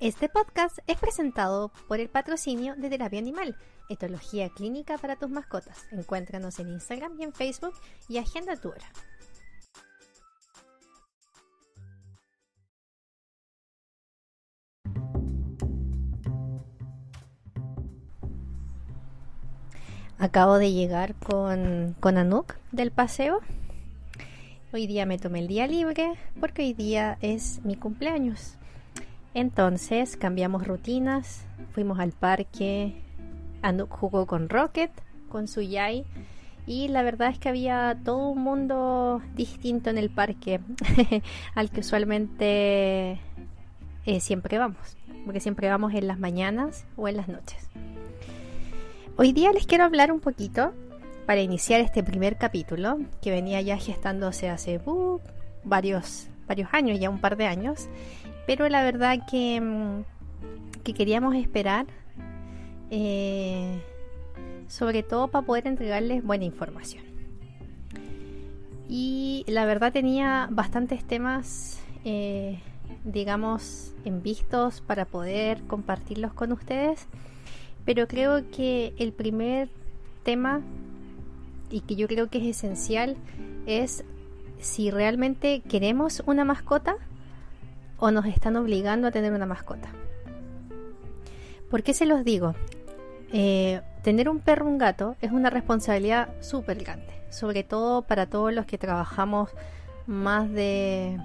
Este podcast es presentado por el patrocinio de Terapia Animal, etología clínica para tus mascotas. Encuéntranos en Instagram y en Facebook y agenda tu hora. Acabo de llegar con, con Anuk del paseo. Hoy día me tomé el día libre porque hoy día es mi cumpleaños. Entonces cambiamos rutinas, fuimos al parque, jugó con Rocket, con su Yai y la verdad es que había todo un mundo distinto en el parque al que usualmente eh, siempre vamos, porque siempre vamos en las mañanas o en las noches. Hoy día les quiero hablar un poquito para iniciar este primer capítulo que venía ya gestándose hace uh, varios, varios años, ya un par de años, pero la verdad que, mm, que queríamos esperar eh, sobre todo para poder entregarles buena información. Y la verdad tenía bastantes temas, eh, digamos, en vistos para poder compartirlos con ustedes pero creo que el primer tema y que yo creo que es esencial es si realmente queremos una mascota o nos están obligando a tener una mascota. ¿Por qué se los digo? Eh, tener un perro un gato es una responsabilidad súper grande, sobre todo para todos los que trabajamos más de,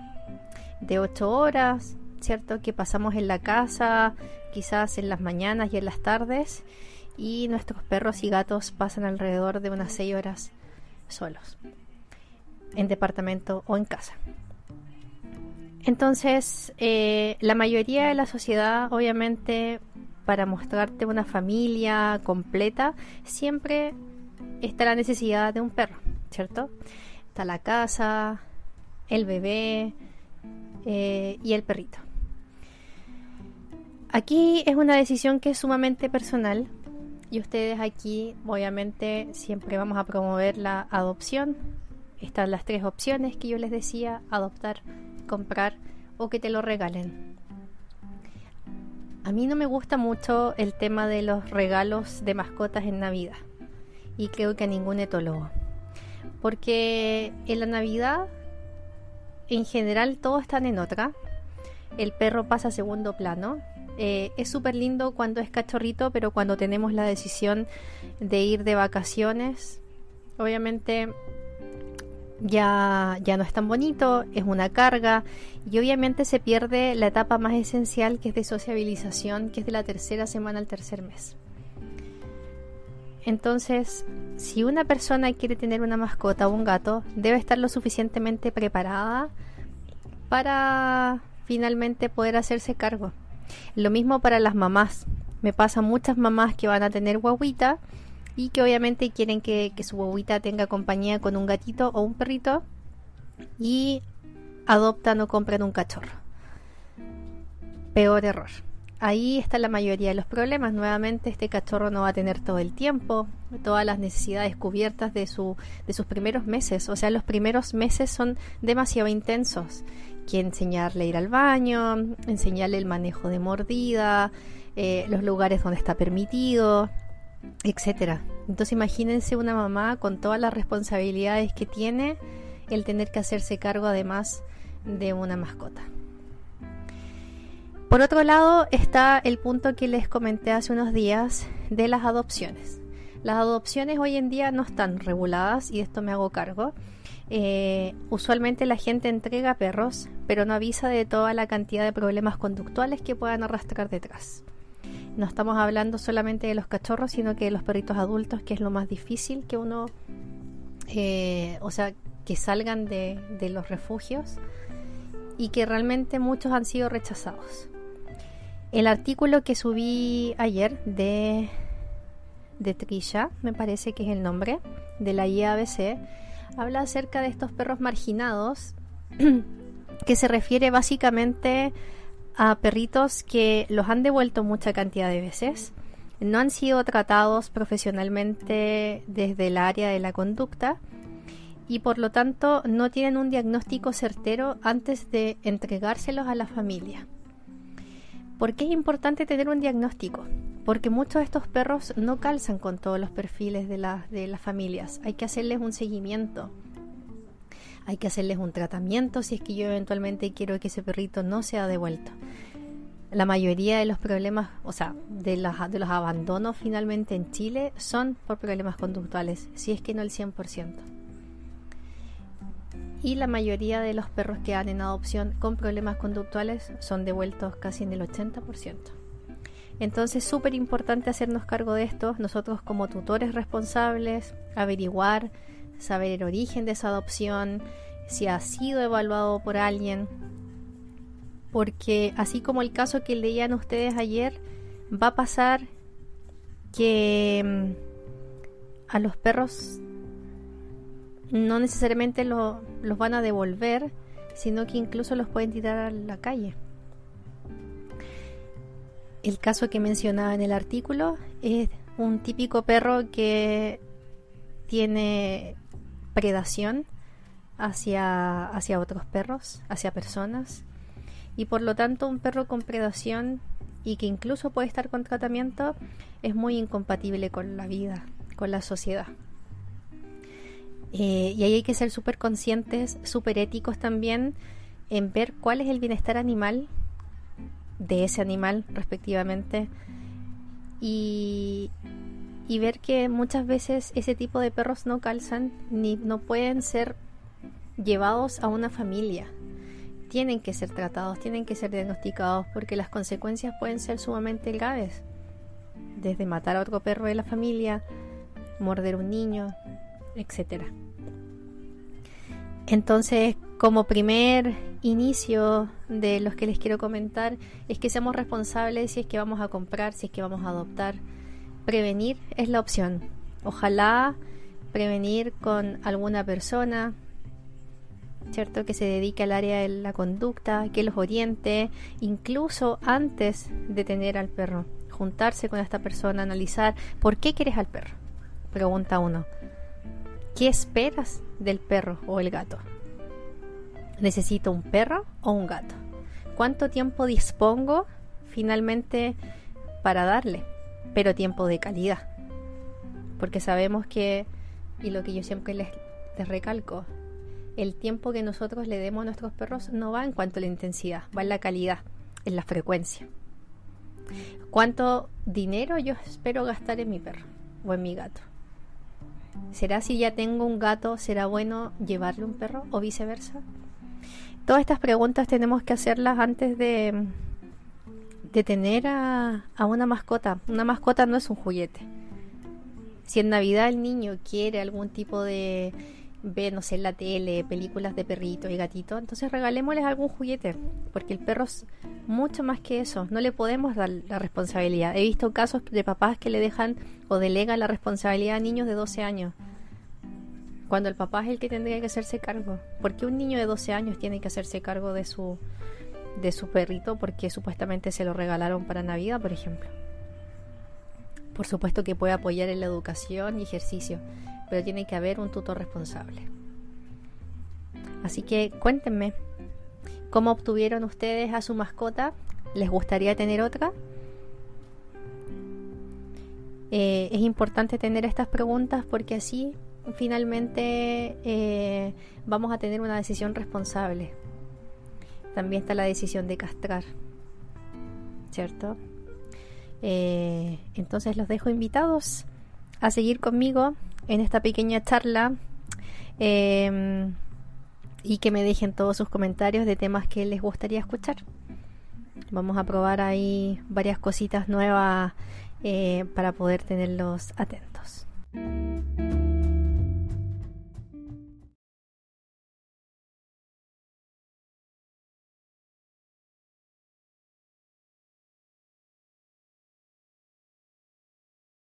de 8 horas, ¿cierto? Que pasamos en la casa, quizás en las mañanas y en las tardes, y nuestros perros y gatos pasan alrededor de unas 6 horas solos, en departamento o en casa. Entonces, eh, la mayoría de la sociedad, obviamente, para mostrarte una familia completa, siempre está la necesidad de un perro, ¿cierto? Está la casa, el bebé eh, y el perrito. Aquí es una decisión que es sumamente personal y ustedes aquí obviamente siempre vamos a promover la adopción. Están las tres opciones que yo les decía, adoptar, comprar o que te lo regalen. A mí no me gusta mucho el tema de los regalos de mascotas en Navidad y creo que a ningún etólogo. Porque en la Navidad en general todos están en otra. El perro pasa a segundo plano eh, es súper lindo cuando es cachorrito, pero cuando tenemos la decisión de ir de vacaciones, obviamente ya, ya no es tan bonito, es una carga y obviamente se pierde la etapa más esencial que es de sociabilización, que es de la tercera semana al tercer mes. Entonces, si una persona quiere tener una mascota o un gato, debe estar lo suficientemente preparada para finalmente poder hacerse cargo. Lo mismo para las mamás. Me pasa muchas mamás que van a tener guaguita y que obviamente quieren que, su guaguita tenga compañía con un gatito o un perrito y adoptan o compran un cachorro. Peor error. Ahí está la mayoría de los problemas. Nuevamente este cachorro no va a tener todo el tiempo, todas las necesidades cubiertas de, su, de sus primeros meses. O sea, los primeros meses son demasiado intensos que enseñarle a ir al baño, enseñarle el manejo de mordida, eh, los lugares donde está permitido, etcétera. Entonces imagínense una mamá con todas las responsabilidades que tiene el tener que hacerse cargo además de una mascota. Por otro lado está el punto que les comenté hace unos días de las adopciones. Las adopciones hoy en día no están reguladas y de esto me hago cargo. Eh, usualmente la gente entrega perros, pero no avisa de toda la cantidad de problemas conductuales que puedan arrastrar detrás. No estamos hablando solamente de los cachorros, sino que de los perritos adultos, que es lo más difícil que uno, eh, o sea, que salgan de, los refugios y que realmente muchos han sido rechazados. El artículo que subí ayer de, de Trisha, me parece que es el nombre, de la IABC, habla acerca de estos perros marginados, que se refiere básicamente a perritos que los han devuelto mucha cantidad de veces, no han sido tratados profesionalmente desde el área de la conducta y por lo tanto no tienen un diagnóstico certero antes de entregárselos a la familia. ¿Por qué es importante tener un diagnóstico? Porque muchos de estos perros no calzan con todos los perfiles de, de las familias. Hay que hacerles un seguimiento. Hay que hacerles un tratamiento si es que yo eventualmente quiero que ese perrito no sea devuelto. La mayoría de los problemas, o sea, de, de los abandonos finalmente en Chile son por problemas conductuales, si es que no el 100% y la mayoría de los perros que dan en adopción con problemas conductuales son devueltos casi en el 80%. Entonces, súper importante hacernos cargo de esto, nosotros como tutores responsables, averiguar, saber el origen de esa adopción, si ha sido evaluado por alguien, porque así como el caso que leían ustedes ayer, va a pasar que mm, a los perros no necesariamente los van a devolver, sino que incluso los pueden tirar a la calle. El caso que mencionaba en el artículo es un típico perro que tiene predación hacia, hacia otros perros, hacia personas, y por lo tanto un perro con predación y que incluso puede estar con tratamiento es muy incompatible con la vida, con la sociedad. Eh, y ahí hay que ser súper conscientes, súper éticos también en ver cuál es el bienestar animal de ese animal respectivamente y, y ver que muchas veces ese tipo de perros no calzan ni no pueden ser llevados a una familia. Tienen que ser tratados, tienen que ser diagnosticados porque las consecuencias pueden ser sumamente graves. Desde matar a otro perro de la familia, morder un niño, etcétera. Entonces, como primer inicio de los que les quiero comentar, es que seamos responsables si es que vamos a comprar, si es que vamos a adoptar. Prevenir es la opción. Ojalá prevenir con alguna persona, ¿cierto? Que se dedique al área de la conducta, que los oriente, incluso antes de tener al perro. Juntarse con esta persona, analizar por qué quieres al perro. Pregunta uno. ¿Qué esperas del perro o el gato? ¿Necesito un perro o un gato? ¿Cuánto tiempo dispongo finalmente para darle? Pero tiempo de calidad. Porque sabemos que, y lo que yo siempre les, recalco, el tiempo que nosotros le demos a nuestros perros no va en cuanto a la intensidad, va en la calidad, en la frecuencia. ¿Cuánto dinero yo espero gastar en mi perro o en mi gato? ¿Será si ya tengo un gato, será bueno llevarle un perro o viceversa? Todas estas preguntas tenemos que hacerlas antes de, de tener a, a una mascota. Una mascota no es un juguete. Si en Navidad el niño quiere algún tipo de ve, no sé, en la tele, películas de perrito y gatito, entonces regalémosles algún juguete, porque el perro es mucho más que eso, no le podemos dar la responsabilidad. He visto casos de papás que le dejan o delegan la responsabilidad a niños de 12 años, cuando el papá es el que tendría que hacerse cargo. porque un niño de 12 años tiene que hacerse cargo de su, de su perrito porque supuestamente se lo regalaron para Navidad, por ejemplo? Por supuesto que puede apoyar en la educación y ejercicio, pero tiene que haber un tutor responsable. Así que cuéntenme, ¿cómo obtuvieron ustedes a su mascota? ¿Les gustaría tener otra? Eh, es importante tener estas preguntas porque así finalmente eh, vamos a tener una decisión responsable. También está la decisión de castrar, ¿cierto? Eh, entonces los dejo invitados a seguir conmigo en esta pequeña charla em, y que me dejen todos sus comentarios de temas que les gustaría escuchar. Vamos a probar ahí varias cositas nuevas eh, para poder tenerlos atentos.